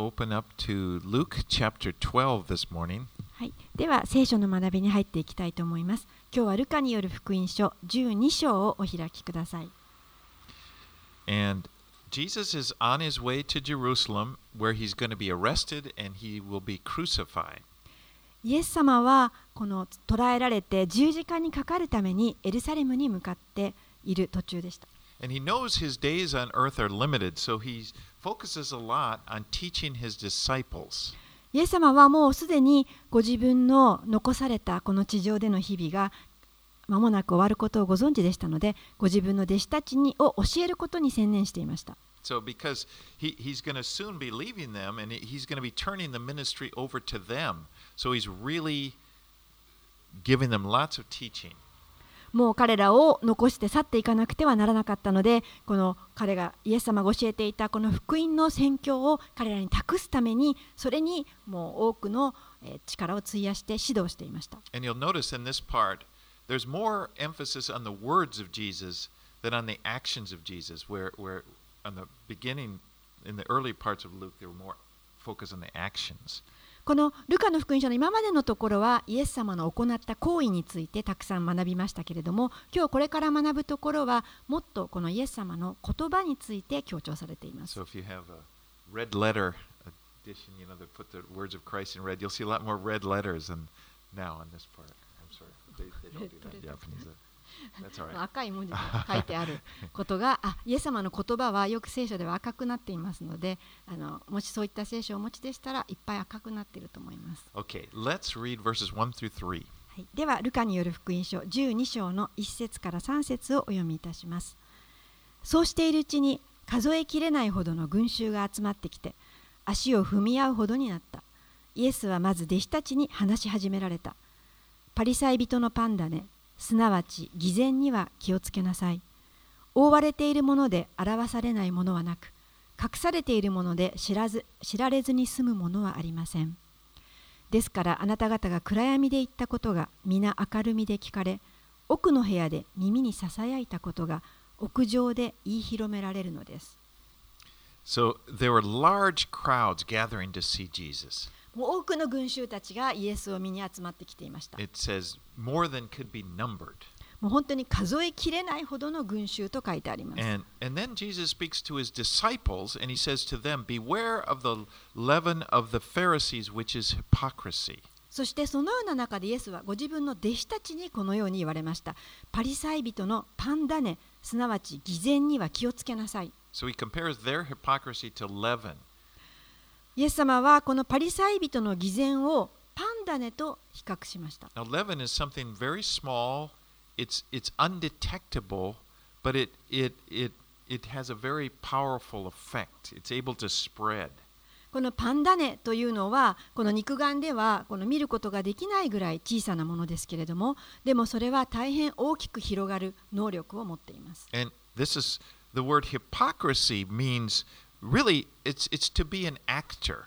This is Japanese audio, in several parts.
open up to Luke chapter 12 this morning. はい、では聖書の学びに入っていきたいと思います。今日はルカによる福音書12章をお開きください。And Jesus is on his way to Jerusalem where he's going to be arrested and he will be crucified. イエス様はこの捕らえられて十字架にかかるためにエルサレムに向かっている途中でした。And he knows his days on earth are limited, so he イエス様はもうすでにご自分の残されたこの地上での日々が間もなく終わることをご存知でしたのでご自分の弟子たちにを教えることに専念していました。もう彼らを残して去っていかなくてはならなかったのでこの彼がイエス様が教えていたこの福音の宣教を彼らに託すためにそれにもう多くの力を費やして指導していました。このルカの福音書の今までのところはイエス様の行った行為についてたくさん学びましたけれども今日これから学ぶところはもっとこのイエス様の言葉について強調されています。So if you have a red letter edition, you know, that put the words of Christ in red, you'll see a lot more red letters than now in this part. I'm sorry. They, they don't do that in Japanese. 赤い文字で書いてあることがあイエス様の言葉はよく聖書では赤くなっていますのであのもしそういった聖書をお持ちでしたらいっぱい赤くなっていると思います。Okay, let's read verses 1 through 3. はい、ではルカによる福音書12章の1節から3節をお読みいたします。そうしているうちに数えきれないほどの群衆が集まってきて足を踏み合うほどになった。イエスはまず弟子たちに話し始められた。パリサイ人のパンダネすなわち偽善には気をつけなさい覆われているもので表されないものはなく隠されているもので知らず知られずに済むものはありませんですからあなた方が暗闇で言ったことが皆明るみで聞かれ奥の部屋で耳にささやいたことが屋上で言い広められるのです。So there were large crowds gathering to see Jesus. もう多くの群衆たちがイエスを見に集まってきていました。It says more than could be numbered. もう本当に数えきれないほどの群衆と書いてあります。And, and then Jesus speaks to his disciples and he says to them, Beware of the leaven of the Pharisees, which is hypocrisy. そしてそのような中でイエスはご自分の弟子たちにこのように言われました。パリサイ人のパンダネ、すなわち偽善には気をつけなさい。So he compares their hypocrisy to leaven. イエス様はこのパリサイ人の偽善をパンダネと比較しました。Now, このパンダネというのは、この肉眼ではこの見ることができないぐらい小さなものですけれども、でもそれは大変大きく広がる能力を持っています。And really it's, it's to be an actor.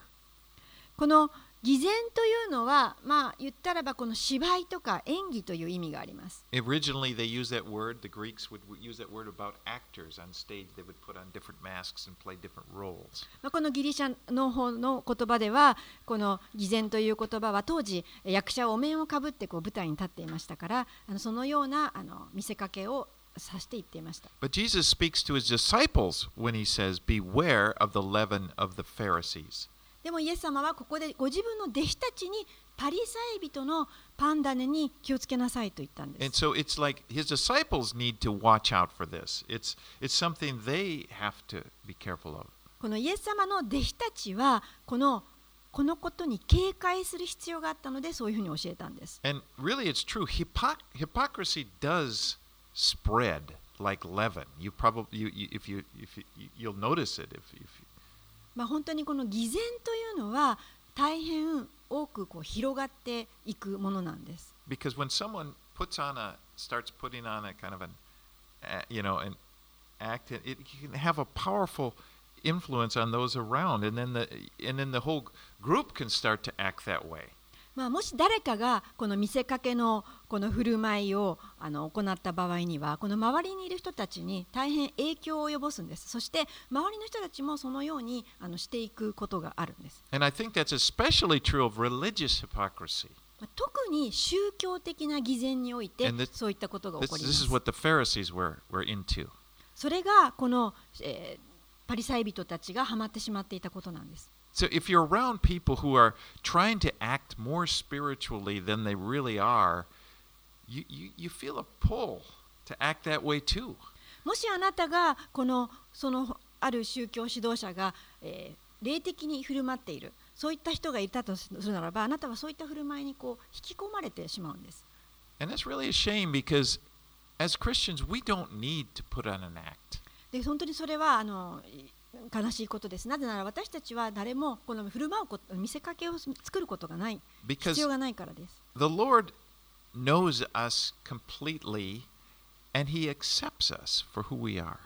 この偽善というのはまあ言ったらばこの芝居とか演技という意味があります。Originally, they used that word, the Greeks would use that word about actors on stage. They would put on different masks and play different roles. まあ、このギリシャの方の言葉ではこの偽善という言葉は当時役者はお面をかぶってこう舞台に立っていましたからあのそのようなあの見せかけを指して言っていました。But Jesus speaks to his disciples when he says, Beware of the leaven of the Pharisees. でもイエス様はここでご自分の弟子たちにパリサイ人のパンダネに気をつけなさいと言ったんで And す。so it's like his disciples need to watch out for this. It's, it's something they have to be careful of. このイエス様の弟子たちはこのこのことに警戒する必要があったのでそういうふうに教えたんです。And really, it's true. Hypoc- hypocrisy does spread like leaven. You probably, you, you, if you, if you, you'll notice it. If, if, まあ、本当にこの偽善というのは大変多くこう広がっていくものなんです。 because when someone puts on a, starts putting on a kind of an, uh, you know, an act, it, it can have a powerful influence on those around, and then the, and then the whole group can start to act that way. まあ、もし誰かがこの見せかけのこの振る舞いをあの行った場合にはこの周りにいる人たちに大変影響を及ぼすんですそして周りの人たちもそのようにあのしていくことがあるんです And I think that's especially true of religious hypocrisy. まあ特に宗教的な偽善においてそういったことが起こり this ま is す what the Pharisees were, were into. それがこの、えーパリサイ人たちがハマってしまっていたことなんです So if you're around people who are trying to act more spiritually than they really are, you, you, you feel a pull to act that way too. もしあなたがこのそのある宗教指導者が、えー霊的に振る舞っているそういった人がいたとするならばあなたはそういった振る舞いにこう引き込まれてしまうんです And that's really a shame because as Christians, we don't need to put on an act. で本当にそれはあの悲しいことです。なぜなら私たちは誰もこの振る舞うこと見せかけを作ることがない。Because 必要がないからです。the Lord knows us completely and He accepts us for who we are.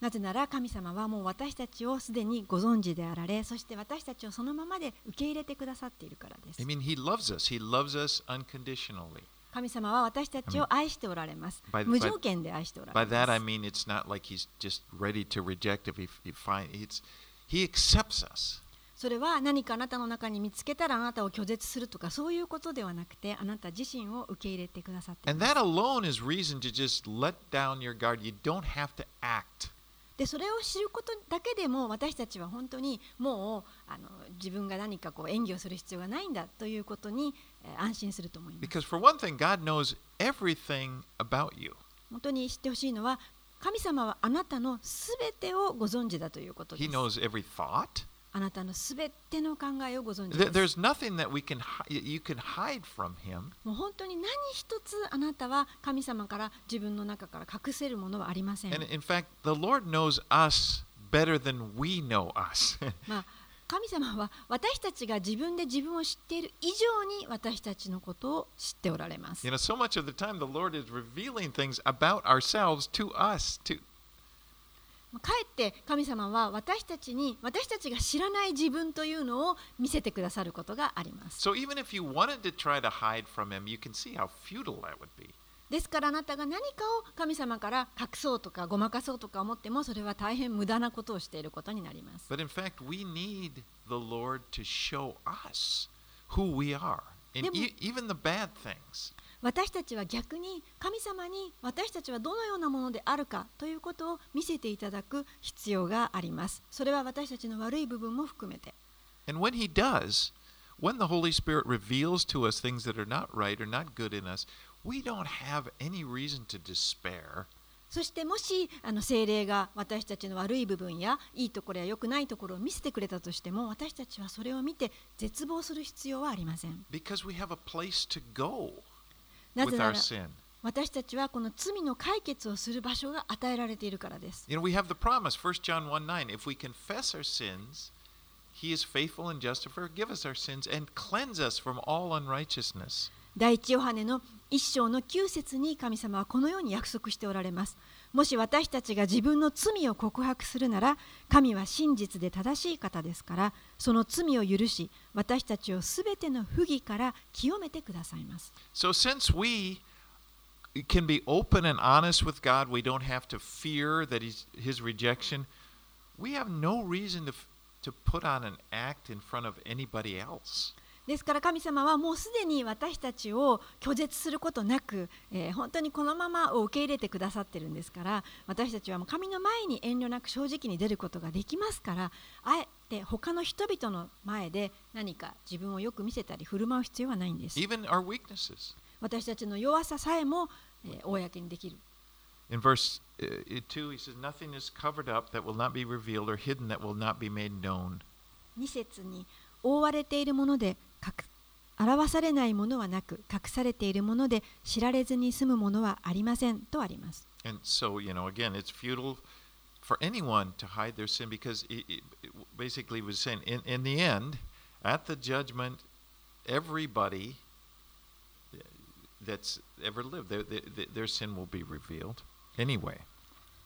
なぜなら神様はもう私たちをすでにご存知であられそして私たちをそのままで受け入れてくださっているからです。I mean, He loves us, He loves us unconditionally. 神様は私たちを愛しておられます。By- 無条件で愛しておられ By ま that, す。I mean it's not like He's just ready to reject if He, he find it's He accepts us. それは何かあなたの中に見つけたらあなたを拒絶するとかそういうことではなくてあなた自身を受け入れてくださってい And ます that alone is reason to just let down your guard. You don't have to act. でそれを知ることだけでも私たちは本当にもうあの自分が何かこう演技をする必要がないんだということに、えー安心すると思います。Because for one thing, God knows everything about you. 本当に知ってほしいのは神様はあなたのすべてをご存知だということで He す。knows every thought. あなたのすべての考えをご存知です。There's nothing that we can you can hide from Him. もう本当に何一つあなたは神様から自分の中から隠せるものはありません。And in fact, the Lord knows us better than we know us. まあ、神様は私たちが自分で自分を知っている以上に私たちのことを知っておられます。you know, so much of the time, the Lord is revealing things about ourselves to us. To かえって神様は私たちに私たちが知らない自分というのを見せてくださることがあります。So、him, ですからあなたが何かを神様から隠そうとかごまかそうとか思ってもそれは大変無駄なことをしていることになります。私たちは逆に神様に私たちはどのようなものであるかということを見せていただく必要があります。それは私たちの悪い部分も含めて。And when He does, when the Holy Spirit reveals to us things that are not right or not good in us, we don't have any reason to despair. そしてもしあの精霊が私たちの悪い部分やいいところや良くないところを見せてくれたとしても私たちはそれを見て絶望する必要はありません。Because we have a place to go なぜなら.私たちはこの罪の解決をする場所が与えられているからです。You know, we have the promise, 1 John 1 9, if we confess our sins, He is faithful and just to forgive us our sins and cleanse us from all unrighteousness. 第一ヨハネの一章の9節に神様はこのように約束しておられます。もし私たちが自分の罪を告白するなら、神は真実で正しい方ですから、その罪を許し、私たちをすべての不義から清めてくださいます。So, since we can be open and honest with God, we don't have to fear that he's, His rejection. We have no reason to, to put on an act in front of anybody else. ですから神様はもうすでに私たちを拒絶することなく、えー本当にこのままを受け入れてくださってるんですから私たちはもう神の前に遠慮なく正直に出ることができますからあえて他の人々の前で何か自分をよく見せたり振る舞う必要はないんです.私たちの弱ささえも、えー公にできる In verse uh, 2, he says, Nothing is covered up that will not be revealed or hidden that will not be made known. 2節に覆われているもので隠表されないものはなく隠されているもので知られずに済むものはありませんとあります And so, you know, again, it's futile for anyone to hide their sin because it, it, basically was saying, in, in the end, at the judgment, everybody that's ever lived, their, their, their sin will be revealed anyway.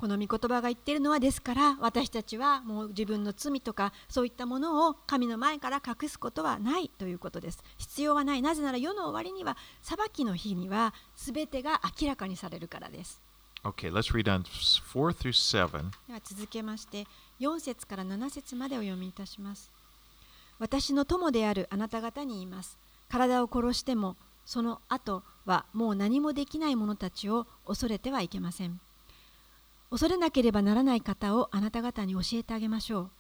この御言葉が言っているのはですから私たちはもう自分の罪とかそういったものを神の前から隠すことはないということです。必要はない。なぜなら世の終わりには裁きの日には全てが明らかにされるからです。Okay, let's read on 4 through 7. では続けまして4節から7節までお読みいたします。私の友であるあなた方に言います。体を殺してもその後はもう何もできない者たちを恐れてはいけません恐れなければならない方をあなた方に教えてあげましょう。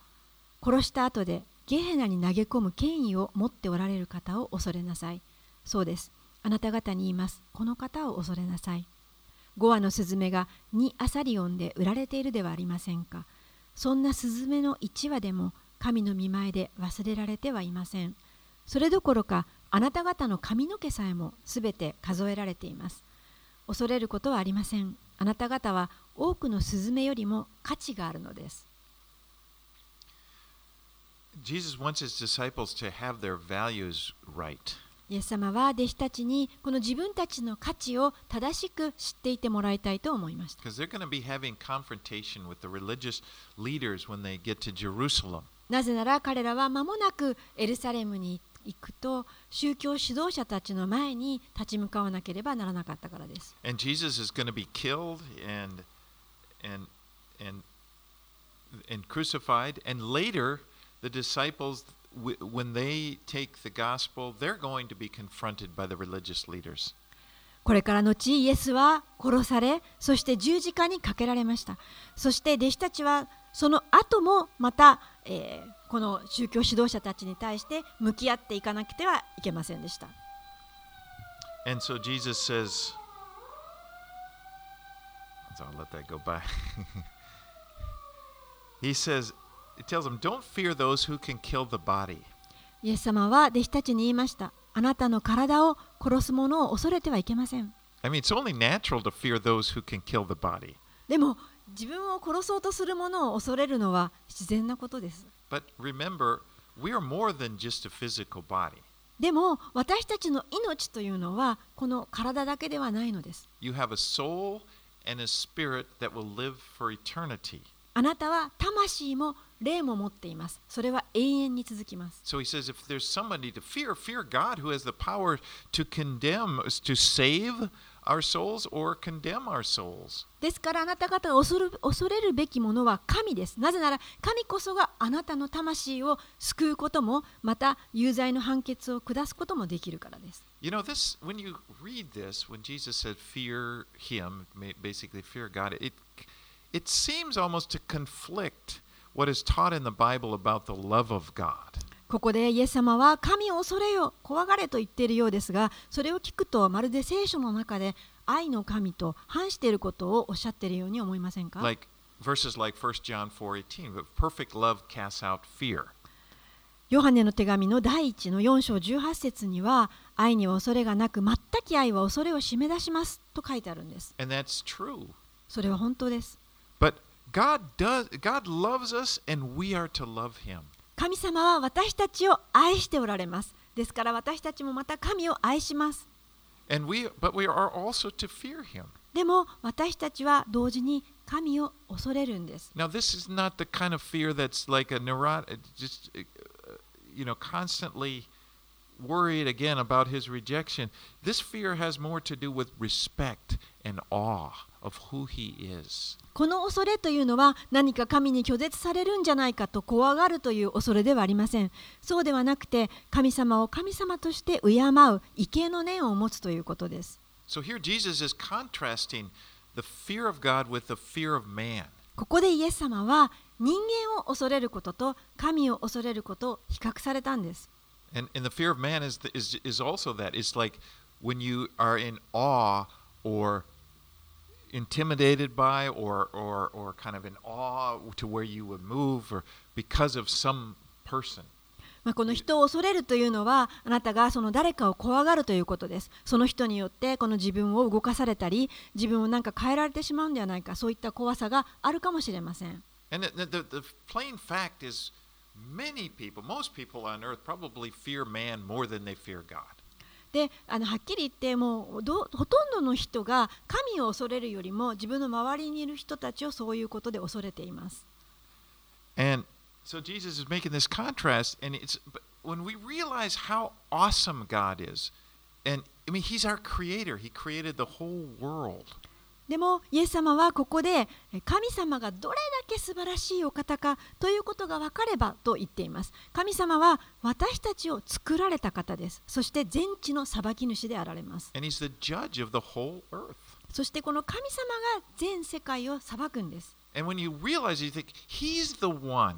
殺した後でゲヘナに投げ込む権威を持っておられる方を恐れなさい。そうです。あなた方に言います。この方を恐れなさい。5羽のスズメが2アサリオンで売られているではありませんか。そんなスズメの1羽でも神の見前で忘れられてはいません。それどころかあなた方の髪の毛さえもすべて数えられています。恐れることはありません。あなた方は多くのスズメよりも価値があるのです。Jesus wants his disciples to have their values right. イエス様は弟子たちにこの自分たちの価値を正しく知っていてもらいたいと思いました。なぜなら彼らは間もなくエルサレムにくと宗教指導者たちの前に立ち向かわなければならなかったからです。And Jesus is going to be killed and and and and crucified and later the disciples when they take the gospel they're going to be confronted by the religious leaders. これから後イエスは殺されそして十字架にかけられましたそして弟子たちはその後もまた、えーこの宗教指導者たちに対して向き合っていかなくてはいけませんでした。And so Jesus says, so I'll let that go by. he says, He tells them, Don't fear those who can kill the body. イエス様は弟子たちに言いました。あなたの体を殺す者を恐れてはいけません。I mean, でも、自分を殺そうとする者を恐れるのは自然なことです。But remember, we are more than just a physical body. でも私たちの命というのはこの体だけではないのです You have a soul and a spirit that will live for eternity. あなたは魂も霊も持っていますそれは永遠に続きます So he says, if there's somebody to fear, fear God who has the power to condemn, to save our souls or condemn our souls. ですからあなた方が恐る恐れるべきものは神ですなぜなら神こそがあなたの魂を救うこともまた有罪の判決を下すこともできるからです You know, this when you read this, when Jesus said, "Fear Him," basically fear God, it it seems almost to conflict what is taught in the Bible about the love of God. ここでイエス様は神を恐れよ怖がれと言っているようですがそれを聞くとまるで聖書の中で愛の神と反していることをおっしゃっているように思いませんか？Like verses like 1 John 4:18, but perfect love casts out fear. ヨハネの手紙の第1の4章18節には愛には恐れがなく全き愛は恐れを締め出しますと書いてあるんです And that's true. それは本当です But God does God loves us and we are to love him. 神様は私たちを愛しておられますですから私たちもまた神を愛します And we but we are also to fear him. でも私たちは同時に神を恐れるんです Now this is not the kind of fear that's like a neurotic just uh, you know constantly worried again about his rejection. This fear has more to do with respect and awe この恐れというのは何か神に拒絶されるんじゃないかと怖がるという恐れではありませんそうではなくて神様を神様として敬う畏敬の念を持つということです So here Jesus is contrasting the fear of God with the fear of man. ここでイエス様は人間を恐れることと神を恐れることを比較されたんです And, and the fear of man is, is, is also that. It's like when you are in awe or intimidated by or, or, or kind of in awe to where you would move or because of some person. まあ、この人を恐れるというのはあなたがその誰かを怖がるということですその人によってこの自分を動かされたり自分をなんか変えられてしまうんではないかそういった怖さがあるかもしれません And the, the, the plain fact is, many people, most people on earth probably fear man more than they fear God. であのはっきり言ってもうどほとんどの人が神を恐れるよりも自分の周りにいる人たちをそういうことで恐れています。And so Jesus is making this contrast, and it's when we realize how awesome God is, and I mean, He's our creator, He created the whole world. でもイエス様はここでえ神様がどれだけ素晴らしいお方かということが分かればと言っています神様は私たちを作られた方ですそして全地の裁き主であられます.そしてこの神様が全世界を裁くんです And when you realize, you think He's the one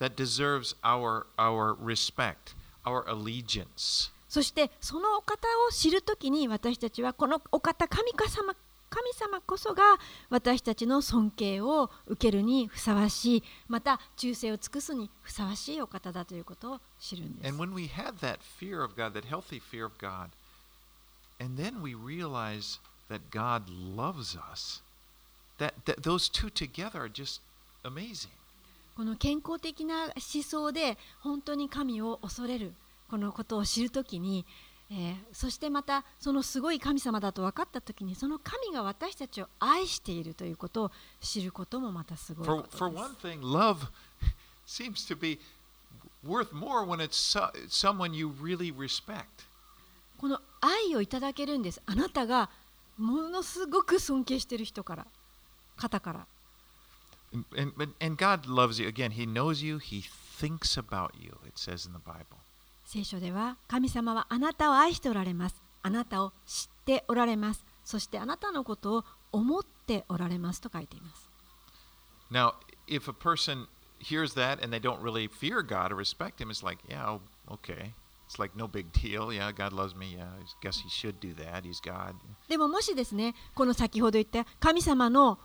that deserves our, our respect, our allegiance. そしてそのお方を知るときに私たちはこのお方神様神様こそが私たちの尊敬を受けるにふさわしいまた忠誠を尽くすにふさわしいお方だということを知るんです And when we have that fear of God, that healthy fear of God, and then we realize that God loves us, that, that those two together are just amazing. この健康的な思想で本当に神を恐れるこのことを知るときに、え、そしてまたそのすごい神様だと分かった時にその神が私たちを愛しているということを知ることもまたすごいこです。この愛をいただけるんです。あなたがものすごく尊敬している人から、方から。And God loves you. Again, He knows you. He thinks about you. It says in the Bible. 聖書では神様はあなたを愛しておられますあなたを知っておられますそしてあなたのことを思っておられますと書いています Now, if a person hears that and they don't really fear God or respect Him, it's like, yeah, oh, okay. It's like no big deal. Yeah, God loves me. Yeah, I guess He should do that. He's God. でももしですねこの先ほど言った神様の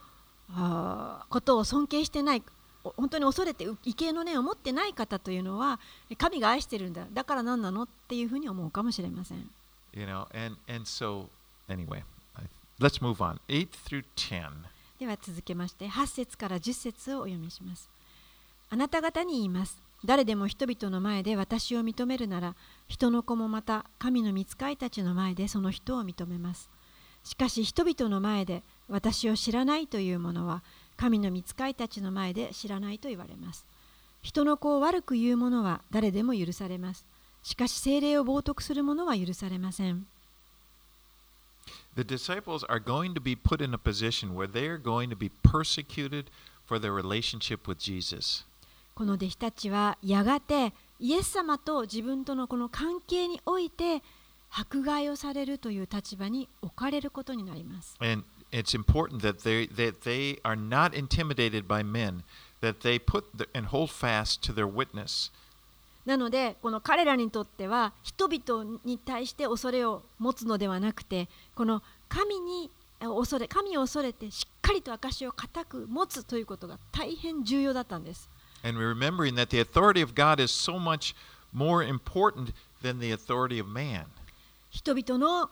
ことを尊敬してないお本当に恐れてう畏敬の念を持ってない方というのは神が愛してるんだ。だから何なのっていうふうに思うかもしれません。You know, and and so anyway, let's move on. Eight through ten. では続けまして8節から10節をお読みします。あなた方に言います。誰でも人々の前で私を認めるなら人の子もまた神の御使いたちの前でその人を認めます。しかし人々の前で私を知らないという者は神の御使いたちの前で知らないと言われます人の子を悪く言う者は誰でも許されますしかし精霊を冒涜する者は許されません The disciples are going to be put in a position where they are going to be persecuted for their relationship with Jesus. この弟子たちはやがてイエス様と自分とのこの関係において迫害をされるという立場に置かれることになります。And it's important that they that they are not intimidated by men, that they put the, and hold fast to their witness. なのでこの彼らにとっては人々に対して恐れを持つのではなくてこの神にえ恐れ神を恐れてしっかりと証を固く持つということが大変重要だったんです。And remembering that the authority of God is so much more important than the authority of man. 人々の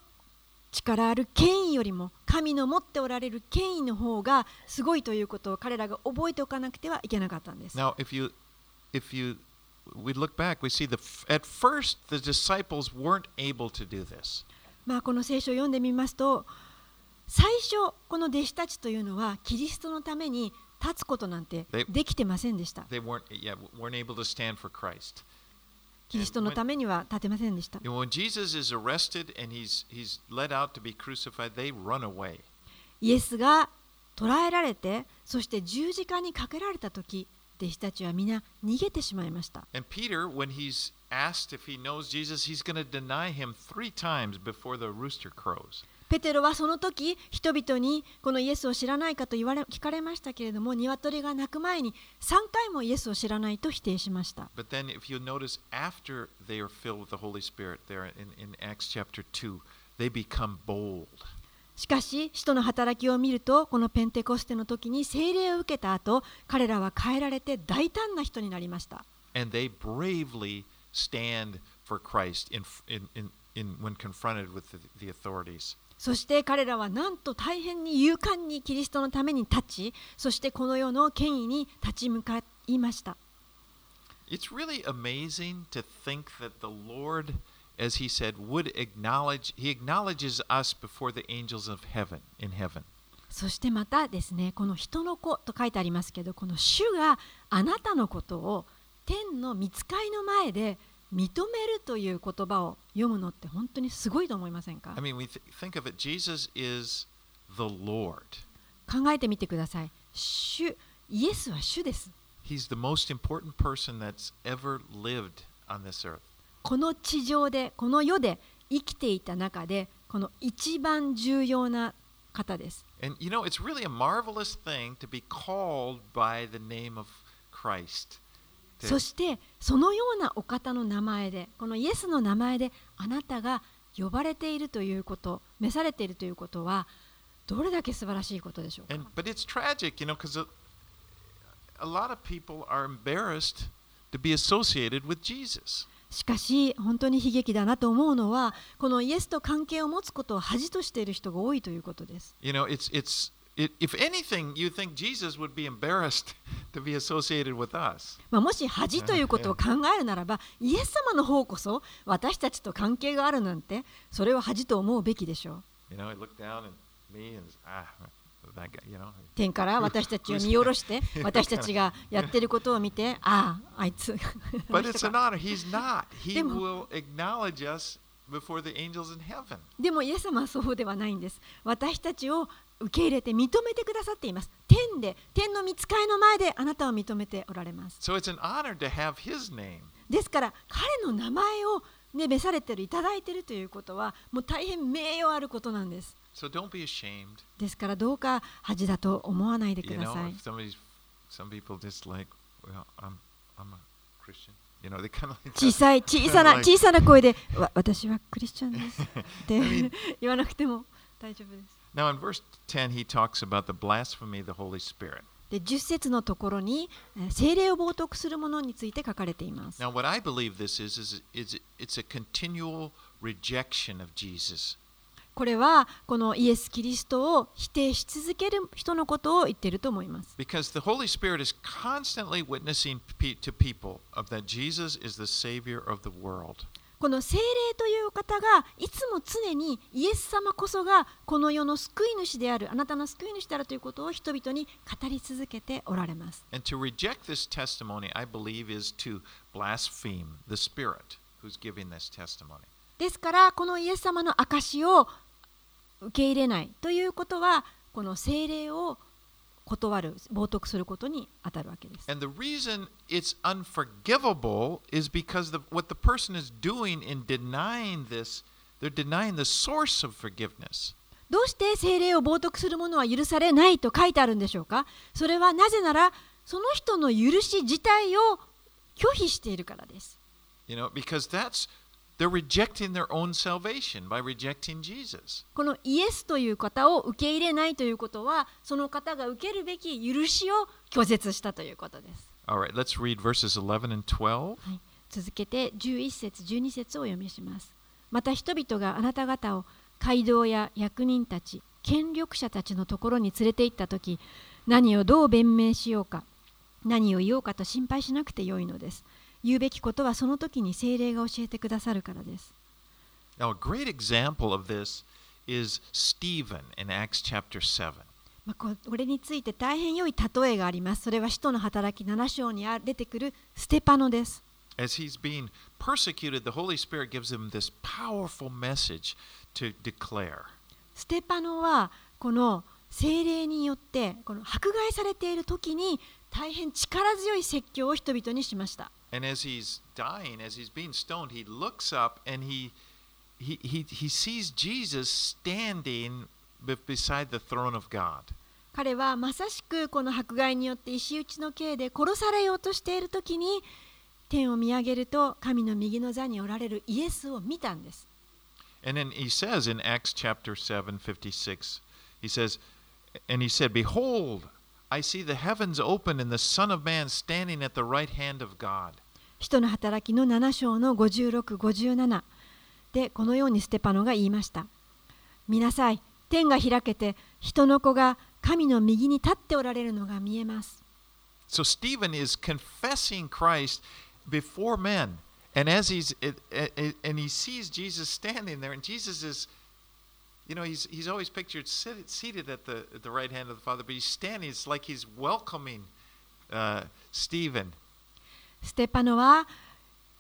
力ある権威よりも神の持っておられる権威の方がすごいということを彼らが覚えておかなくてはいけなかったんです。Now, if you if you we look back, we see the at first the disciples weren't able to do this. まあこの聖書を読んでみますと最初この弟子たちというのはキリストのために立つことなんてでできてませんでした。They weren't yeah weren't able to stand for Christ. キリストのためには立てませんでした。イエスが捕らえられて、そして十字架にかけられた時き、弟子たちは皆逃げてしまいました。ペテロはその時人々にこのイエスを知らないかと言われ聞かれましたけれども、鶏が鳴く前に3回もイエスを知らないと否定しました。しかし、使徒の働きを見ると、このペンテコステの時に聖霊を受けた後、彼らは変えられて大胆な人になりました。そして彼らはなんと大変に勇敢にキリストのために立ちそしてこの世の権威に立ち向かいました It's really amazing to think that the Lord as he said, would acknowledge, he acknowledges us before the angels of heaven, in heaven. そしてまたですねこの人の子と書いてありますけどこの主があなたのことを天の見つかいの前で認めるという言葉を読むのって本当にすごいと思いませんか？考えてみてください。主イエスは主です。この地上で、この世で生きていた中で、この一番重要な方です。And you know, it's really. そしてそのようなお方の名前でこのイエスの名前であなたが呼ばれているということ召されているということはどれだけ素晴らしいことでしょうか？And but it's tragic, you know, because a, a lot of people are embarrassed to be associated with Jesus. しかし本当に悲劇だなと思うのはこのイエスと関係を持つことを恥としている人が多いということです。You know, it's it's it, if anything, you think Jesus would be embarrassed to be associated with us. まあ、もし恥ということを考えるならばイエス様の方こそ私たちと関係があるなんてそれを恥と思うべきでしょう You know, looked down me and ah. 天から私たちを見下ろして私たちがやってることを見てあああいつ But it's an honor. He's not. He でも- will acknowledge us before the angels in heaven. でもイエス様はそうではないんです私たちを受け入れて認めてくださっています天で天の御使いの前であなたを認めておられます So it's an honor to have his name. ですから彼の名前をね召されてるいただいてるということはもう大変名誉あることなんです So don't be ashamed. ですからどうか恥だと思わないでください if somebody's, some people just like, well, I'm, I'm a Christian. You know, they kind of like 小さい小さな小さな声でわ私はクリスチャンです って言わなくても大丈夫です Now, in verse 10, he talks about the blasphemy of the Holy Spirit. で10節のところにえー精霊を冒涜するものについて書かれています Now, what I believe this is, is, is it's a continual rejection of Jesus. これはこのイエス・キリストを否定し続ける人のことを言っていると思います。 Because the Holy Spirit is constantly witnessing pe- to people of that Jesus is the Savior of the world. この精霊という方がいつも常にイエス様こそがこの世の救い主であるあなたの救い主であるということを人々に語り続けておられます。And to reject this testimony, I believe, is to blaspheme the Spirit who's giving this testimony. ですからこのイエス様の証を受け入れないということはこの精霊を断る冒涜することに当たるわけです。And the reason it's unforgivable is because the, what the person is doing in denying this, they're denying the source of forgiveness. どうして精霊を冒涜するものは許されないと書いてあるんでしょうかそれはなぜならその人の許し自体を拒否しているからです。You know, because that's they're rejecting their own salvation by rejecting Jesus. このイエスという方を受け入れないということはその方が受けるべき許しを拒絶したということです。All right, let's read verses 11 and 12. はい、続けて11節12節をお読みします。また人々があなた方を街道や役人たち権力者たちのところに連れて行った時何をどう弁明しようか何を言おうかと心配しなくてよいのです。言うべきことはその時に聖霊が教えてくださるからです。Now, a これについて大変良い例えがあります。それは使徒の働き7章に出てくるステパノです。ステパノはこの聖霊によってこの迫害されている時に大変力強い説教を人々にしました。彼はまさしくこの迫害によって石打ちの刑で殺されようとしている時に天を見上げると神の右の座におられるイエスを見たんです。And then he says in Acts chapter 7, 56, he says, And he said, Behold, I see the heavens open and the Son of Man standing at the right hand of God. 人の働きの7章の56、57でこのようにステパノが言いました。見なさい、天が開けて人の子が神の右に立っておられるのが見えます。So Stephen is confessing Christ before men. And as he's and he sees Jesus standing there, and Jesus is, you know, he's he's always pictured sit, seated at the at the right hand of the Father, but he's standing. It's like he's welcoming uh, Stephen. ステパノは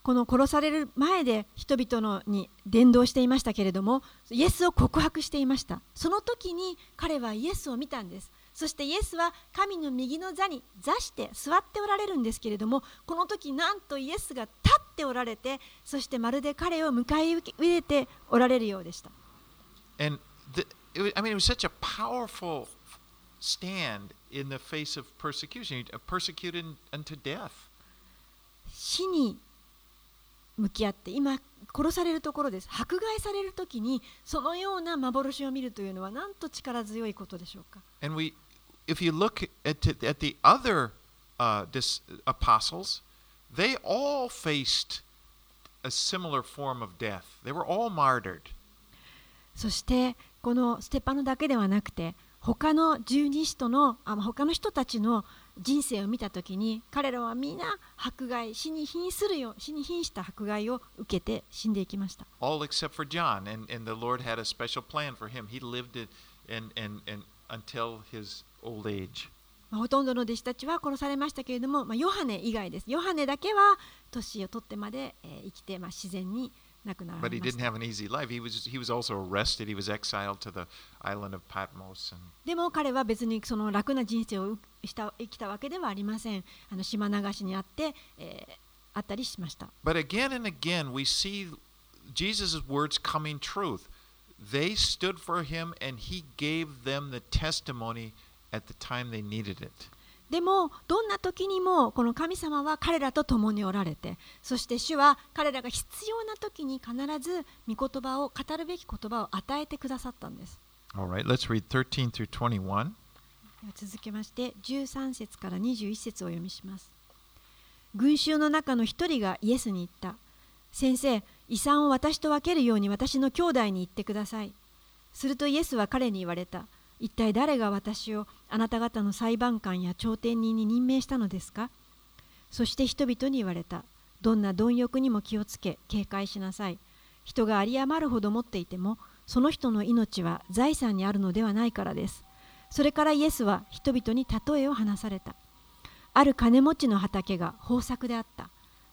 この殺される前で人々のに伝道していましたけれどもイエスを告白していましたその時に彼はイエスを見たんですそしてイエスは神の右の座に座して座っておられるんですけれどもこの時なんとイエスが立っておられてそしてまるで彼を迎え入れておられるようでした And the, was, I mean, it was such a powerful stand in the face of persecution, persecuted unto death. 死に向き合って今殺されるところです迫害される時にそのような幻を見るというのはなんと力強いことでしょうか And we, if you look at, at the other uh, dis, apostles, they all faced a similar form of death. They were all martyred. そしてこのステパノだけではなくて他の十二使徒のあ他の人たちの人生を見た時に彼らは皆迫害死に瀕するよ死に瀕した迫害を受けて死んでいきました All except for John, and, and the Lord had a special plan for him. He lived it and, and, and until his old age. まあほとんどの弟子たちは殺されましたけれども、まあ、ヨハネ以外ですヨハネだけは年を取ってまで、えー生きて、まあ、自然に But れ he まし didn't た have an easy life. He was, he was also arrested. He was exiled to the island of Patmos. And でも彼は別にその楽な人生をした生きたわけではありませんあの島流しにあって、えーあったりしました But again and again, we see Jesus' words coming truth. They stood for him, and he gave them the testimony at the time they needed it. でもどんな時にもこの神様は彼らと共におられてそして主は彼らが必要な時に必ず御言葉を語るべき言葉を与えてくださったんです。All right, let's read 13 through 21. では続けまして13節から21節をお読みします。群衆の中の一人がイエスに言った。先生遺産を私と分けるように私の兄弟に言ってください。するとイエスは彼に言われた一体誰が私をあなた方の裁判官や朝廷人に任命したのですか？そして人々に言われたどんな貪欲にも気をつけ警戒しなさい人が有り余るほど持っていてもその人の命は財産にあるのではないからですそれからイエスは人々に例えを話された。ある金持ちの畑が豊作であった。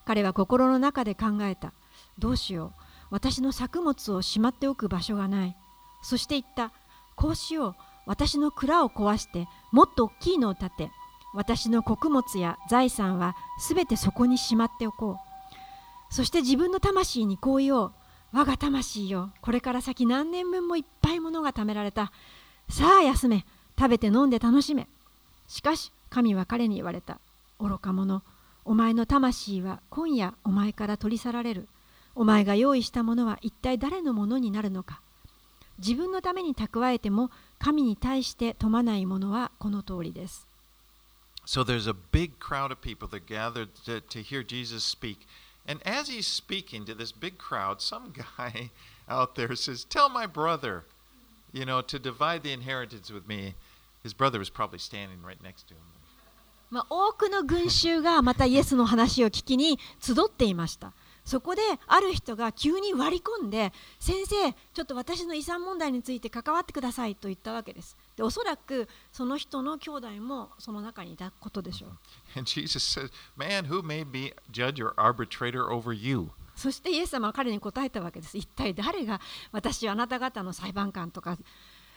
彼は心の中で考えた。どうしよう。私の作物をしまっておく場所がない。そして言った。こうしよう。私の蔵を壊して、もっと大きいのを建て、私の穀物や財産はすべてそこにしまっておこう。そして自分の魂にこう言おう。我が魂よ。これから先何年分もいっぱいものが貯められた。さあ休め。食べて飲んで楽しめ。しかし神は彼に言われた。愚か者、お前の魂は今夜お前から取り去られる。お前が用意したものは一体誰のものになるのか。自分のために蓄えても神に対して富まないものはこの通りです。So there's a big crowd of people that gathered to, to hear Jesus speak. And as he's speaking to this big crowd, some guy out there says, Tell my brother, you know, to divide the inheritance with me. His brother was probably standing right next to him. まあ、多くの群衆がまたイエスの話を聞きに集っていました。そこである人が急に割り込んで先生ちょっと私の遺産問題について関わってくださいと言ったわけです。でおそらくその人の兄弟もその中にいたことでしょう。And Jesus says, Man, who made me judge or arbitrator over you? そしてイエス様は彼に答えたわけです。一体誰が私をあなた方の裁判官とか、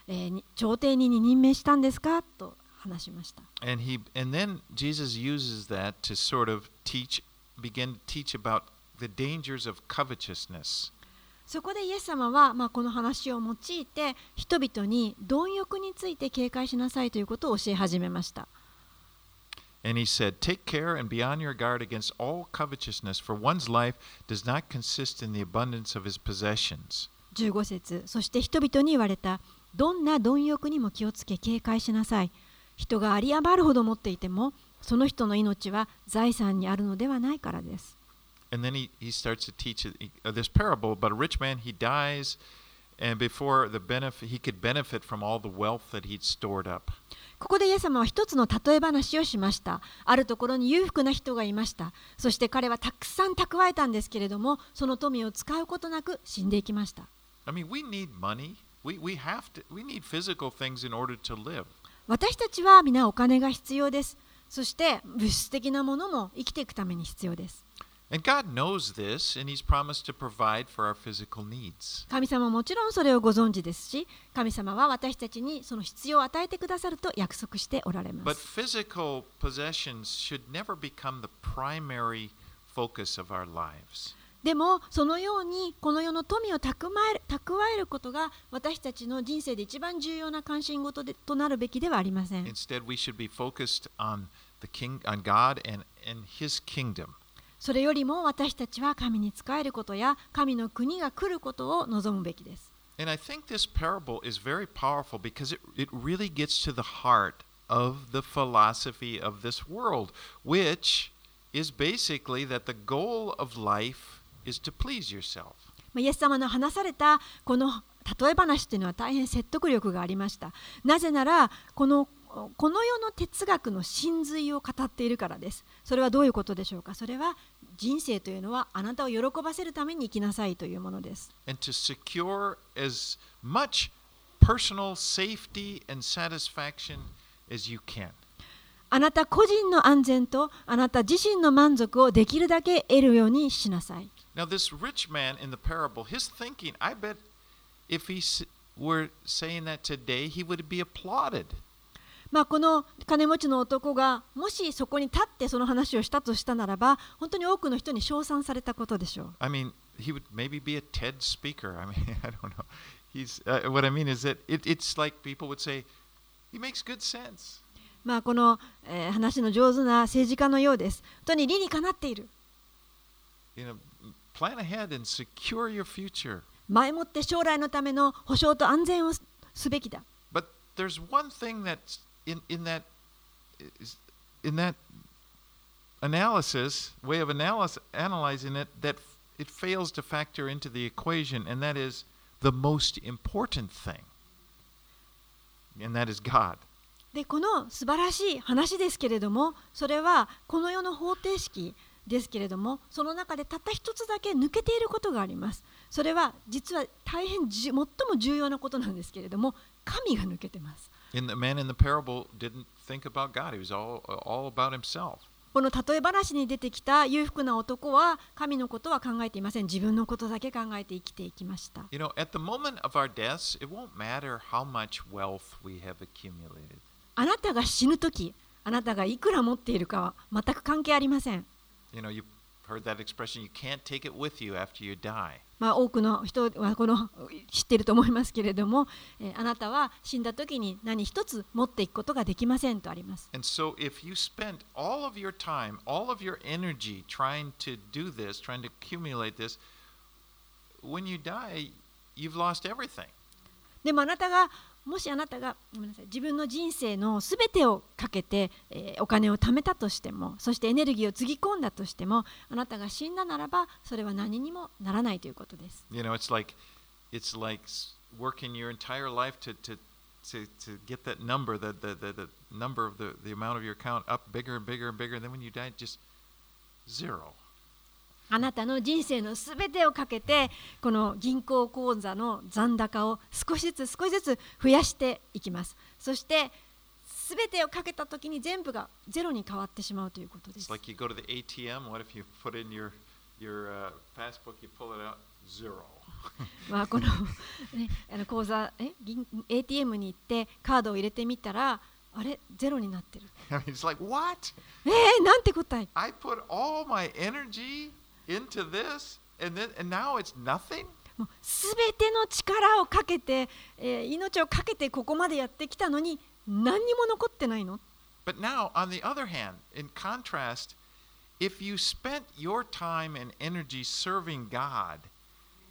えーに朝廷人に任命したんですかと話しました。And he and then Jesus uses that to sort of teach begin to teach about そこでイエス様は、ま、この話を用いて人々に貪欲について警戒しなさいということを教え始めました。15節そして人々に言われたどんな貪欲にも気をつけ警戒しなさい。人がありあ余るほど持っていてもその人の命は財産にあるのではないからです。And then he, he starts to teach uh, this parable about a rich man. He dies, and before the benefit he could benefit from all the wealth that he'd stored up. ここでイエス様は一つの例え話をしました。あるところに裕福な人がいました。そして彼はたくさん蓄えたんですけれども、その富を使うことなく死んでいきました。I mean, we need money. We, we have to we need physical things in order to live. 私たちは皆お金が必要です。そして物質的なものも生きていくために必要です。And God knows this and he's promised to provide for our physical needs. 神様はもちろんそれをご存知ですし、神様は私たちにその必要を与えてくださると約束しておられま But す。physical possessions should never become the primary focus of our lives. でもそのようにこの世の富を蓄える蓄えることが私たちの人生で一番重要な関心事でとなるべきではありません。Instead, we should be focused on the king on God and, and his kingdom. それよりも私たちは神に仕えることや神の国が来ることを望むべきです。And I think this parable is very powerful because it, it really gets to the heart of the philosophy of this world, which is basically that the goal of life is to please yourself. まあイエス様の話されたこの例え話というのは大変説得力がありました。なぜならこのこの世の哲学の真髄を語っているからです。それはどういうことでしょうかそれは人生というのはあなたを喜ばせるために生きなさいというものです。and to secure as much personal safety and satisfaction as you can. あなた個人の安全とあなた自身の満足をできるだけ得るようにしなさい。Now, this rich man in the parable, his thinking, I bet if he were saying that today, he would be applauded. まあ、この金持ちの男がもしそこに立ってその話をしたとしたならば本当に多くの人に称賛されたことでしょう。I mean, he would maybe be a TED speaker. I mean, I don't know. He's uh, what I mean is that it, it's like people would say, he makes good sense. まあ、この、えー話の上手な政治家のようです。本当に理にかなっている。You know, plan ahead and secure your future. 前もって将来のための保障と安全をすすべきだ。But there's one thing that's in, in that is- in that analysis way of analysis, analyzing it that it fails to factor into the equation, and that is the most important thing, and that is God. でこの素晴らしい話ですけれどもそれはこの世の方程式ですけれどもその中でたった一つだけ抜けていることがありますそれは実は大変じ最も重要なことなんですけれども神が抜けてます In この例え話に出てきた裕福な男は神のことは考えていません。自分のことだけ考えて生きていきました。あなたが死ぬと、あなたがいくら持っているかは全く関係ありません。Heard that expression: you can't take it with you after you die. まあ、多くの人はこの知っていると思いますけれども、えーあなたは死んだ時に何一つ持っていくことができませんとあります。And so, if you spend all of your time, all of your energy trying to do this, trying to accumulate this, when you die, you've lost everything. でもあなたがもしあなたがごめんなさい自分の人生のすべてをかけて、えーお金を貯めたとしてもそしてエネルギーをつぎ込んだとしてもあなたが死んだならばそれは何にもならないということです。You know, it's like it's like s- working your entire life to to to, to get that number, the, the, the, the number of the, the amount of your account up bigger and bigger and bigger, and then when you die, just zero. あなたの人生のすべてをかけてこの銀行口座の残高を少しずつ少しずつ増やしていきますそしてすべてをかけた時に全部がゼロに変わってしまうということです like you go to the ATM. What if you put in your your uh, passbook, you pull it out, zero. まあこの,、ね、あの口座え銀 ATM に行ってカードを入れてみたらあれゼロになってる it's like what? えー、なんて答え I put all my energy into this, and then and now it's nothing. すべての力をかけて、えー命をかけてここまでやってきたのに何にも残ってないの But now, on the other hand, in contrast, if you spent your time and energy serving God,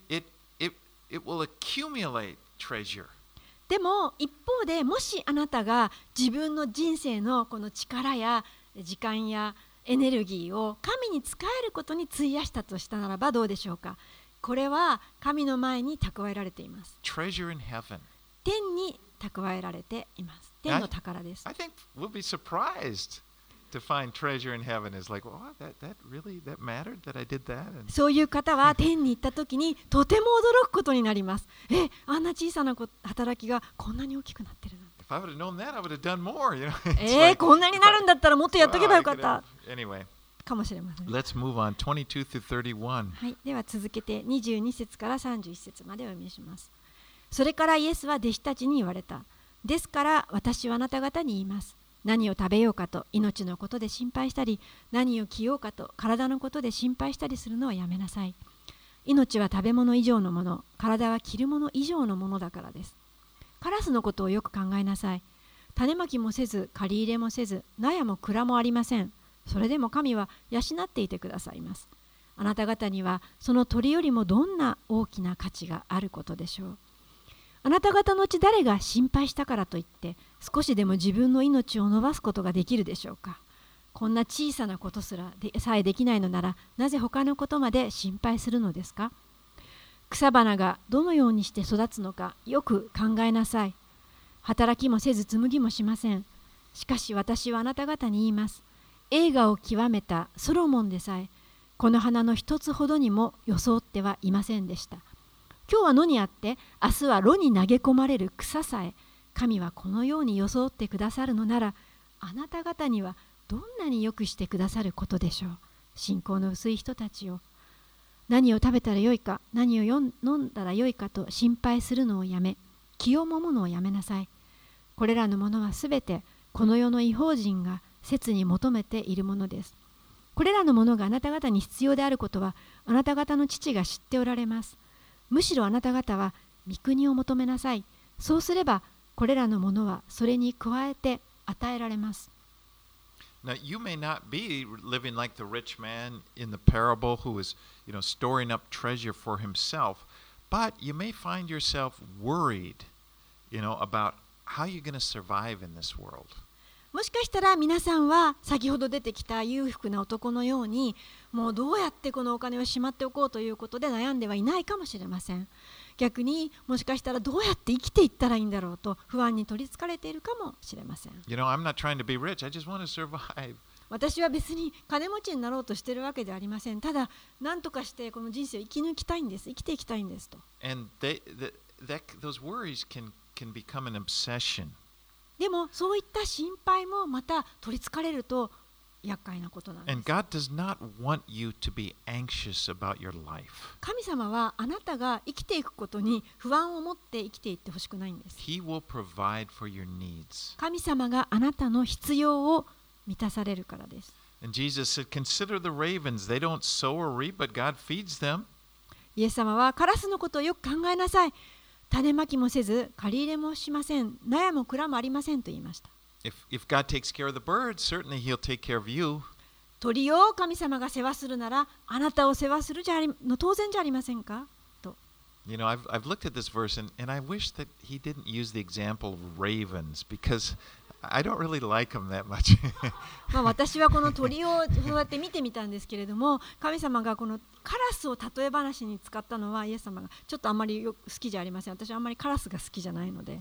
it it it will accumulate treasure. でも一方でもしあなたが自分の人生のこの力や時間やエネルギーを神に使えることに費やしたとしたならばどうでしょうか？これは神の前に蓄えられています。天に蓄えられています。天の宝です。そういう方は天に行った時にとても驚くことになります。え、あんな小さな働きがこんなに大きくなってるな。えー、こんなになるんだったらもっとやっとけばよかったかもしれません let's move on. 22 through 31. はい、では続けて22節から31節までお読みします。それからイエスは弟子たちに言われた。ですから私はあなた方に言います。何を食べようかと命のことで心配したり、何を着ようかと体のことで心配したりするのはやめなさい。命は食べ物以上のもの、体は着るもの以上のものだからです。カラスのことをよく考えなさい。種まきもせず、借り入れもせず、納屋も蔵もありません。それでも神は養っていてくださいます。あなた方にはその鳥よりもどんな大きな価値があることでしょう？あなた方のうち誰が心配したからといって少しでも自分の命を伸ばすことができるでしょうか？こんな小さなことすらでさえできないのならなぜ他のことまで心配するのですか？草花がどのようにして育つのかよく考えなさい。働きもせず紡ぎもしません。しかし私はあなた方に言います。映画を極めたソロモンでさえこの花の一つほどにも装ってはいませんでした。今日は野にあって明日は炉に投げ込まれる草さえ神はこのように装ってくださるのならあなた方にはどんなによくしてくださることでしょう。信仰の薄い人たちを何を食べたらよいか何を飲んだらよいかと心配するのをやめ気をもむのをやめなさい。これらのものはすべてこの世の違法人が切に求めているものです。これらのものがあなた方に必要であることはあなた方の父が知っておられます。むしろあなた方は御国を求めなさい。そうすればこれらのものはそれに加えて与えられます。Now, you may not be living like the rich man in the parable who is, you know, storing up treasure for himself, but you may find yourself worried, you know, about how you're going to survive in this world. もしかしたら皆さんは先ほど出てきた裕福な男のようにもうどうやってこのお金をしまっておこうということで悩んではいないかもしれません逆にもしかしたらどうやって生きていったらいいんだろうと不安に取りつかれているかもしれません。You know, I'm not trying to be rich, I just want to survive. 私は別に金持ちになろうとしているわけではありません。ただ何とかしてこの人生を生き抜きたいんです。生きていきたいんですと。And they, that, that, those worries can, can become an obsession. でもそういった心配もまた取りつかれると厄介なことなんです And God does not want you to be anxious about your life. 神様はあなたが生きていくことに不安を持って生きていってほしくないんです He will provide for your needs. 神様があなたの必要を満たされるからです And Jesus said, Consider the ravens. They don't sow or reap, but God feeds them. イエス様はカラスのことをよく考えなさい種まきもせず借り入れもしません納屋も蔵もありませんと言いました If, if God takes care of the birds, certainly He'll take care of you. 鳥を神様が世話するならあなたを世話するじゃありの当然じゃありませんかと You know, I've, I've looked at this verse and, and I wish that He didn't use the example of ravens because I don't really like him that much. まあ私はこの鳥をそうやって見てみたんですけれども、神様がこのカラスを例え話に使ったのは、イエス様がちょっとあんまりよ好きじゃありません。私はあんまりカラスが好きじゃないので。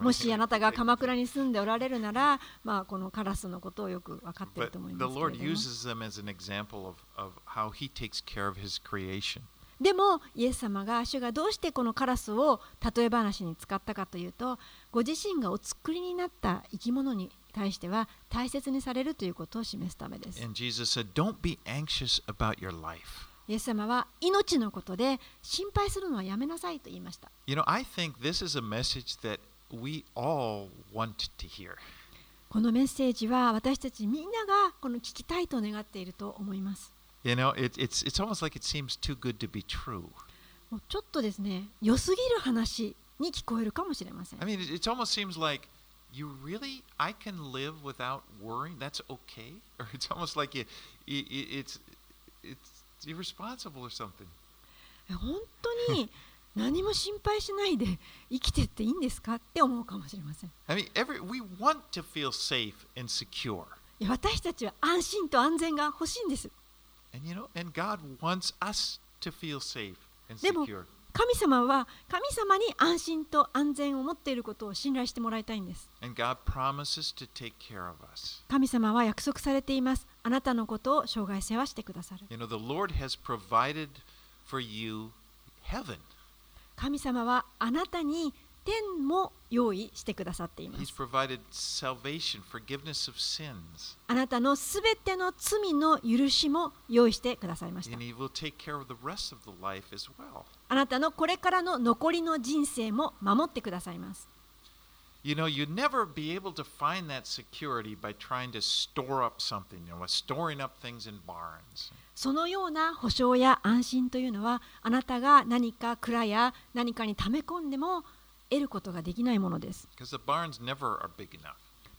もしあなたが鎌倉に住んでおられるなら、まあ、このカラスのことをよく分かっていると思います。The Lord uses them as an example of how He takes care of His creation. でもイエス様が主がどうしてこのカラスを例え話に使ったかというとご自身がお作りになった生き物に対しては大切にされるということを示すためです。And Jesus said, Don't be anxious about your life. イエス様は命のことで心配するのはやめなさいと言いました。You know, I think this is a message that we all want to hear. このメッセージは私たちみんながこの聞きたいと願っていると思います。You know, it, it's, it's almost like it seems too good to be true. もうちょっとですね、良すぎる話に聞こえるかもしれません I。mean, it, it almost seems like you really, I can live without worrying. That's okay. Or it's almost like you, i i- it's, it's irresponsible or something. え本当に何も心配しないで生きてっていいんですかって思うかもしれません。I mean, every, we want to feel safe and secure. 私たちは安心と安全が欲しいんです。でも神様は神様に安心と安全を持っていることを信頼してもらいたいんです。神様は約束されています。あなたのことを障害世話してくださる。神様はあなたに天も用意してくださっています.あなたのすべての罪の許しも用意してくださいました.あなたのこれからの残りの人生も守ってくださいます You know, you'd never be able to find that security by trying to store up something, you know, storing up things in barns. そのような保証や安心というのはあなたが何か蔵や何かに溜め込んでも得ることができないものです。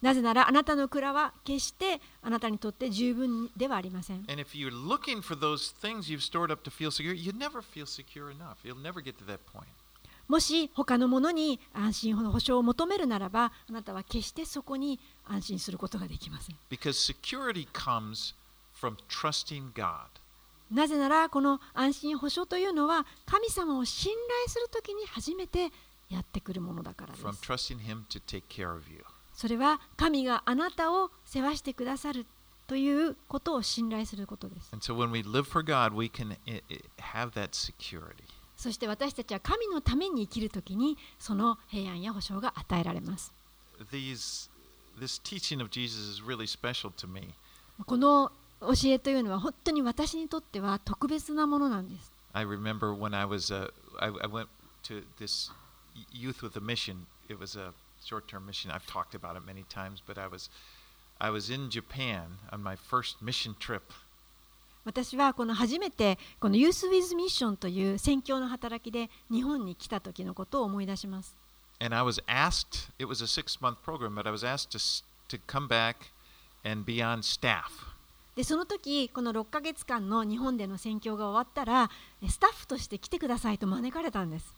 なぜなら、あなたの蔵は決してあなたにとって十分ではありません。もし他のものに安心の保証を求めるならば、あなたは決してそこに安心することができません。なぜなら、この安心保証というのは、神様を信頼するときに初めてやってくるものだからで。それは神があなたを世話してくださるということを信頼することです。そして私たちは神のために生きるときにその平安や保証が与えられます。この教えというのは本当に私にとっては特別なものなんです。youth with a mission. It was a short-term mission. I've talked about it many times, but I was, I was in Japan on my first mission trip. 私はこの初めてこのユース・ウィズ・ミッションという宣教の働きで日本に来た時のことを思い出します。 And I was asked, it was a six-month program, but I was asked to, s- to come back and be on staff. でその時この6か月間の日本での宣教が終わったらスタッフとして来てくださいと招かれたんです。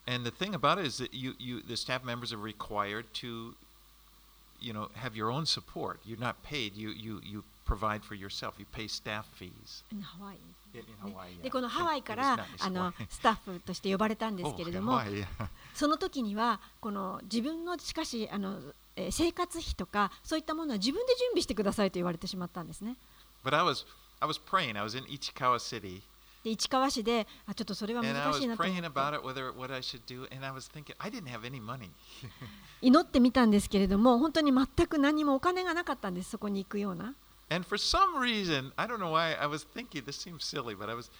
でこのハワイからあの スタッフとして呼ばれたんですけれども その時にはこの自分のしかしあの生活費とかそういったものは自分で準備してくださいと言われてしまったんですね。But I was, I was praying. I was in Ichikawa City, で市川市であちょっとそれは and I 難 was しいなと思っ praying て about it, whether what I should do. And I was thinking, I didn't have any money. 祈ってみたんですけれども本当に全く何もお金がなかったんですそこに行くような。 And for some reason, I don't know why, I was thinking, this seems silly, but I was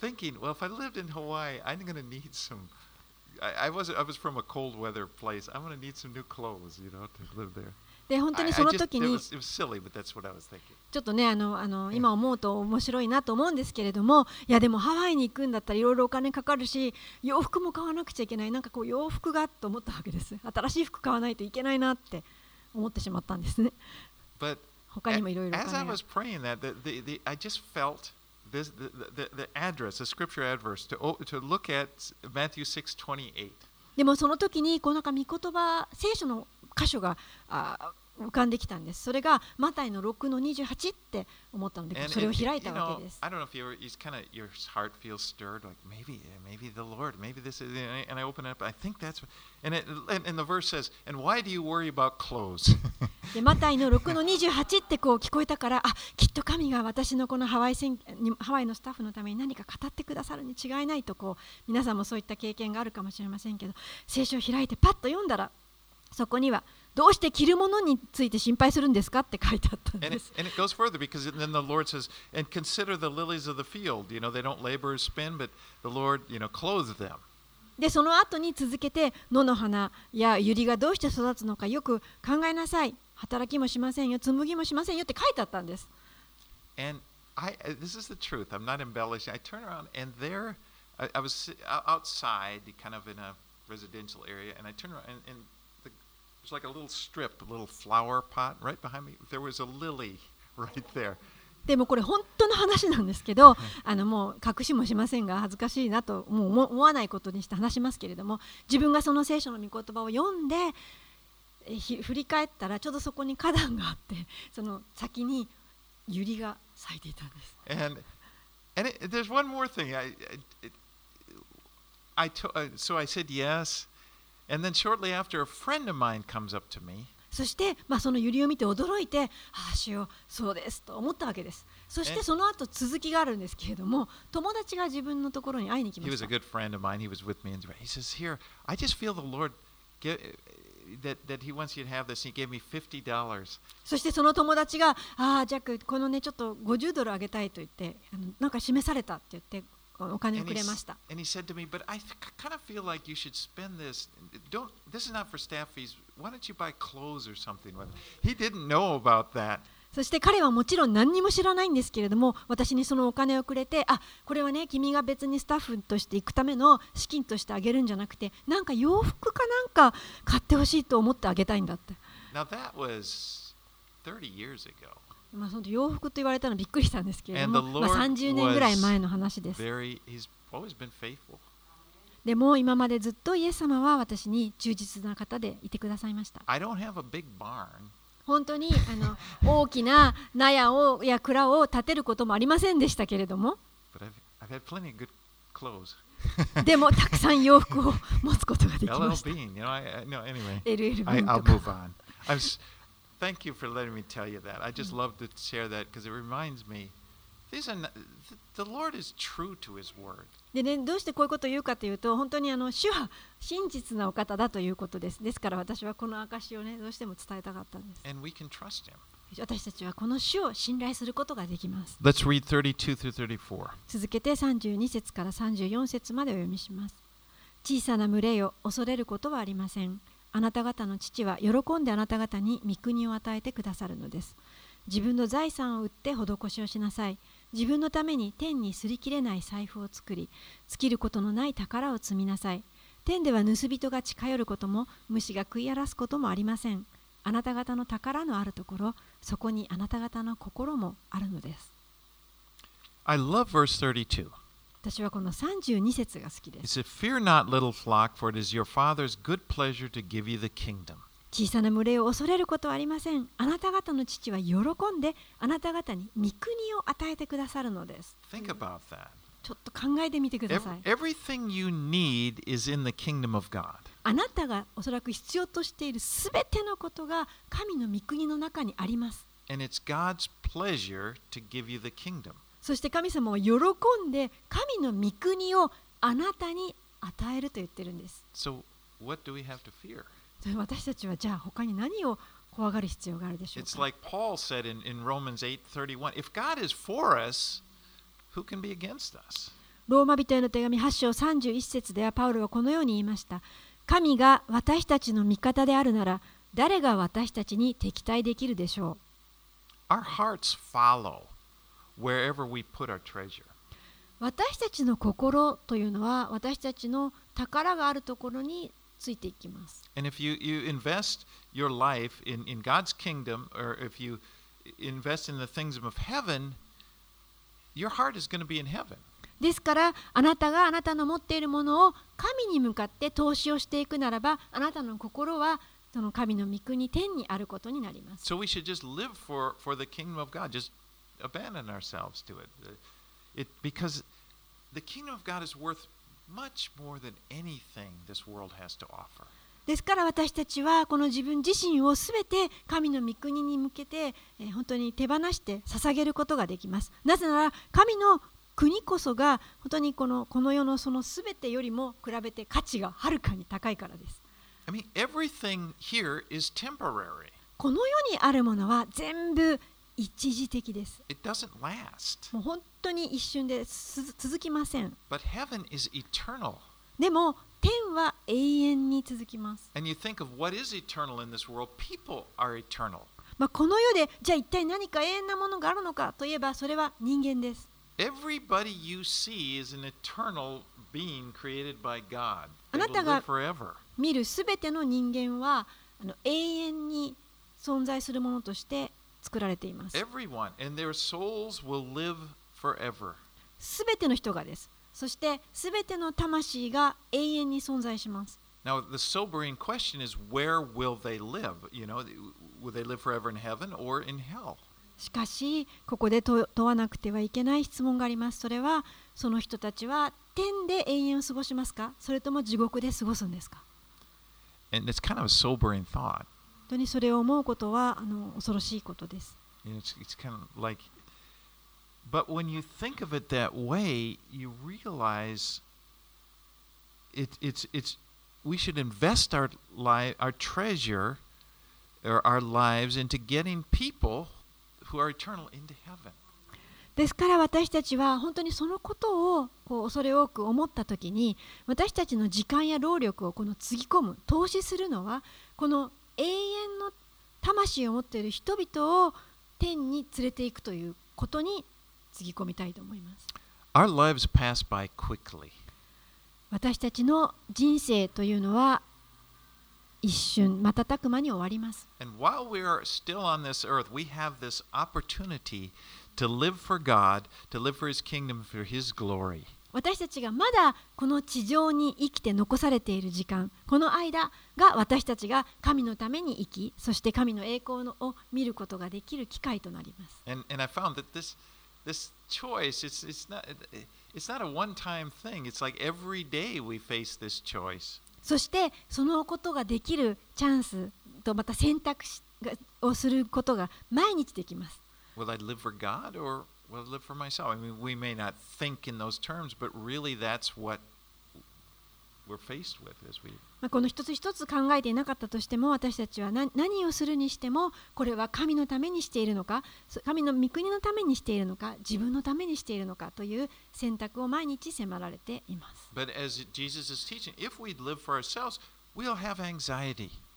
thinking, well, if I lived in Hawaii, I'm going to need some. I, I, was, I was from a cold weather place. I'm going to need some new clothes, you know, to live there. で本当にその時に.ちょっとねあのあの今思うと面白いなと思うんですけれどもいやでもハワイに行くんだったらいろいろお金かかるし洋服も買わなくちゃいけない。なんかこう洋服がと思ったわけです。新しい服買わないといけないなって思ってしまったんですね。But 他にもいろいろお as I was praying that, the, the, the, I just felt this, the, the, the address, the scripture address, to, to look at Matthew 6 28. でもその時にこうなんか御言葉聖書の箇所があ浮かんできたんです。それがマタイの6の28って思ったので、それを開いたわけです。マタイの6の28ってこう聞こえたからあきっと神が私のこのハワ,イ選ハワイのスタッフのために何か語ってくださるに違いないとこう皆さんもそういった経験があるかもしれませんけど聖書を開いてパッと読んだらそこには「どうして着るものについて心配するんですかって書いてあったん and, で it, す。and it goes further because then the Lord says, and consider the lilies of the field. You know, they don't labor or spin, but the Lord, you know, clothes them. でその後に続けて野の花や百合がどうして育つのかよく考えなさい働きもしませんよ紡ぎもしませんよって書いてあったんです And I, uh, this is the truth. I'm not embellishing. I turn around and there, I, I was si- ou- outside, kind of in a residential area, and I turn around and, and there's like a little strip, a little flower pot right behind me. There was a lily right there. でもこれ本当の話なんですけど、あのもう隠しもしませんが恥ずかしいなともう思思わないことにして話しますけれども自分がその聖書の御言葉を読んで振り返ったらちょうどそこに花壇があってその先に百合が咲いていたんです。And And it, there's one more thing. I, I to, uh, so I said yes, そして、まあ、そのユリを見て驚いて、ああ、しよう、そうですと思ったわけです。そしてその後続きがあるんですけれども、友達が自分のところに会いに。そしてその友達が、ああ、ジャック、このね、ちょっと50ドルあげたいと言って、なんか示されたって言って。お金をくれました。そして彼はもちろん何にも知らないんですけれども、私にそのお金をくれて、あこれはね、君が別にスタッフとして行くための資金としてあげるんじゃなくて、なんか洋服かなんか買ってほしいと思ってあげたいんだって。まあ、その洋服と言われたのびっくりしたんですけれども、まあ、Lord 30年ぐらい前の話です.でも今までずっとイエス様は私に忠実な方でいてくださいました I. 本当にあの大きな納屋をや蔵を建てることもありませんでしたけれども. でもたくさん洋服を持つことができ LL ました Bean, you know. I, I no. Anyway, LL I, ビーン I'll とか move on. Thank you for letting me tell you that. I でね、どうしてこういうこと言うかというと、本当にあの主は真実なお方だということです。ですから私はこの証をね、どうしても伝えたかったんです。私たちはこの主を信頼することができます。続けて32節から34節までお読みします。小さな群れを、恐れることはありません。あなた方の父は喜んであなた方に御国を与えてくださるのです。自分の財産を売って施しをしなさい。自分のために天にすり切れない財布を作り尽きることのない宝を積みなさい。天では盗人が近寄ることも虫が食い荒らすこともありません。あなた方の宝のあるところそこにあなた方の心もあるのです。I love verse 32. 私はこの32節が好きです。小さな群れを恐れることはありません。あなた方の父は喜んで、あなた方に御国を与えてくださるのです。ちょっと考えてみてください。あなたがおそらく必要としているすべてのことが神の御国の中にあります。そして神様は喜んで神の御国をあなたに与えると言ってるんです So, what do we have to fear? 私たちはじゃあ他に何を怖がる必要があるでしょう It's か like Paul said in, in Romans 8:31, if God is for us, who can be against us? ローマ人への手紙8章31節ではパウロはこのように言いました。神が私たちの味方であるなら誰が私たちに敵対できるでしょ Our hearts follow 私たちの心というのは私たちの宝があるところについていきます。私たですから、あなたがあなたの持っているものを神に向かって投資をしていくならば、あなたの心はその神の御国天にあることになります。Abandon ourselves to it. Uh, it. Because the kingdom of God is worth much more than anything this world has to offer. ですから私たちはこの自分自身をすべて神の御国に向けて、えー本当に手放して捧げることができます。なぜなら神の国こそが本当にこのこの世のそのすべてよりも比べて価値がはるかに高いからです。I mean, everything here is temporary. この世にあるものは全部一時的です。もう本当に一瞬で続きません。でも、天は永遠に続きます。まあ、この世で、じゃあ一体何か永遠なものがあるのかといえば、それは人間です。あなたが見るすべての人間は、永遠に存在するものとして、作られています。Everyone. And their souls will live forever. すべての人がです。そしてすべての魂が永遠に存在します。Now, the sobering question is where will they live? You know, will they live forever in heaven or in hell? しかしここで問問わなくてはいけない質問がありますそれはその人たちは天で永遠を過ごしますかそれとも地獄で過ごすんですか And it's kind of a sobering thought. 本当にそれを思うことはあの恐ろしいことです it's, it's kind of like, but when you think of it that way, you realize it, it's, it's, we should invest our life, our treasure, or our lives into getting people who are eternal into heaven. ですから私たちは本当にそのことをこう恐れ多く思った時に私たちの時間や労力をこのつぎ込む投資するのはこの永遠の魂を持っている人々を天に連れていくということにつぎ込みたいと思います Our lives pass by quickly. 私たちの人生というのは一瞬瞬く間に終わります And while we are still on this earth, we have this opportunity to live for God, to live for His kingdom, for His glory. 私たちがまだこの地上に生きて残されている時間この間が私たちが神のために生きそして神の栄光のを見ることができる機会となります And, and I found that this, this choice, it's, it's, not, it's not a one time thing. It's like every day we face this choice. そしてそのことができるチャンスとまた選択肢がをすることが毎日できます Will I live for God or Well, live for myself. I mean, we may not think in those terms, but really that's what. まあこの一つ一つ考えていなかったとしても私たちは何,何をするにしてもこれは神のためにしているのか神の御国のためにしているのか自分のためにしているのかという選択を毎日迫られています。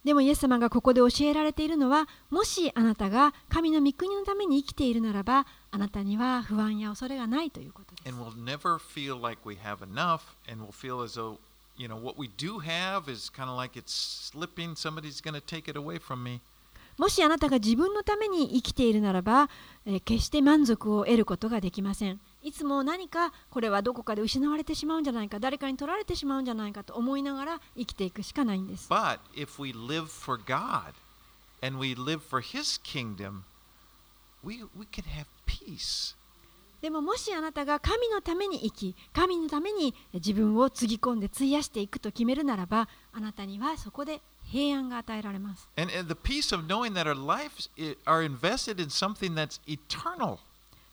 でもイエス様がここで教えられているのはもしあなたが神の御国のために生きているならばあなたには不安や恐れがないということです we'll never feel like we have enough, and we'll feel as though, you know, what we do have is kind of like it's slipping. Somebody's going to take it away from me. もしあなたが自分のために生きているならば、えー決して満足を得ることができません。いつも何かこれはどこかで失われてしまうんじゃないか、誰かに取られてしまうんじゃないかと思いながら生きていくしかないんです。But if we live for God and we live for His kingdom, we, we can have peace. でももしあなたが神のために生き、神のために自分をつぎ込んで費やしていくと決めるならば、あなたにはそこで平安が与えられます。And, and the peace of knowing that our lives are invested in something that's eternal.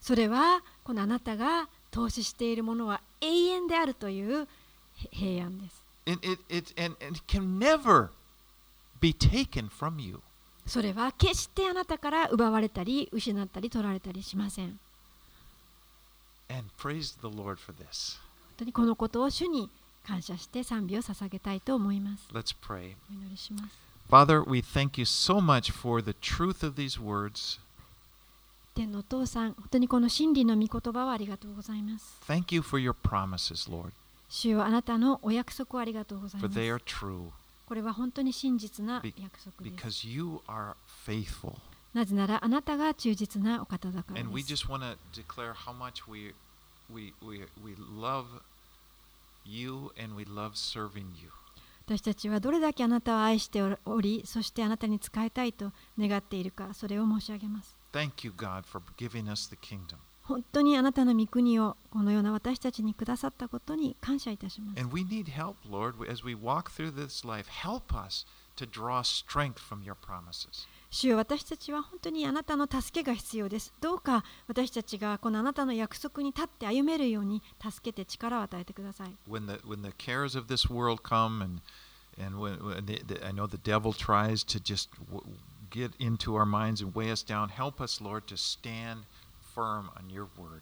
それはこのあなたが投資しているものは永遠であるという平安です。それは決してあなたから奪われたり失ったり取られたりしません。And praise the Lord for this. 本当にこのことを主に感謝して賛美を捧げたいと思います。Let's pray. お祈りします。Father, we thank you so much for the truth of these words. 天のお父さん、本当にこの真理の御言葉をありがとうございます。Thank you for your promises, Lord, 主よあなたのお約束をありがとうござい for ます。they are true これは本当に真実な約束です。because you are faithful. なぜならあなたが忠実なお方だから And we です。just want to declare how much we, we, we, we love you and we love serving you. 私たちはどれだけあなたを愛しており、そしてあなたに仕えたいと願っているか、それを申し上げます。本当にあなたの御国をこのような私たちにくださったことに感謝いたします。主私たちは本当にあなたの助けが必要です。どうか私たちがこのあなたの約束に立って歩めるように助けて力を与えてください。Get into our minds and weigh us down, help us, Lord, to stand firm on your word.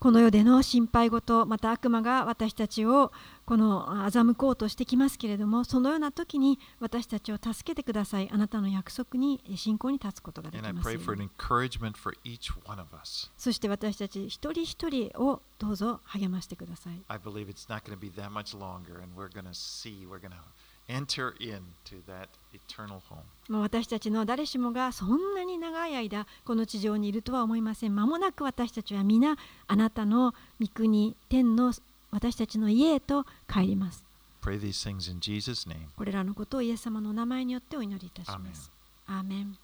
この世での心配事、また悪魔が私たちをこの欺こうとしてきますけれども、そのような時に私たちを助けてください。あなたの約束に信仰に立つことができます.そして私たち一人一人をどうぞ励ましてください。I believe it's not going to be that much longer, and we're going to see, we're going to enter into that う私たちの誰しもがそんなに長い間この地上にいるとは思いません。間もなく私たちは皆あなたの御国、天の私たちの家へと帰ります。Pray these things in Jesus' name. これらのことをイエス様のお名前によってお祈りいたします。アーメン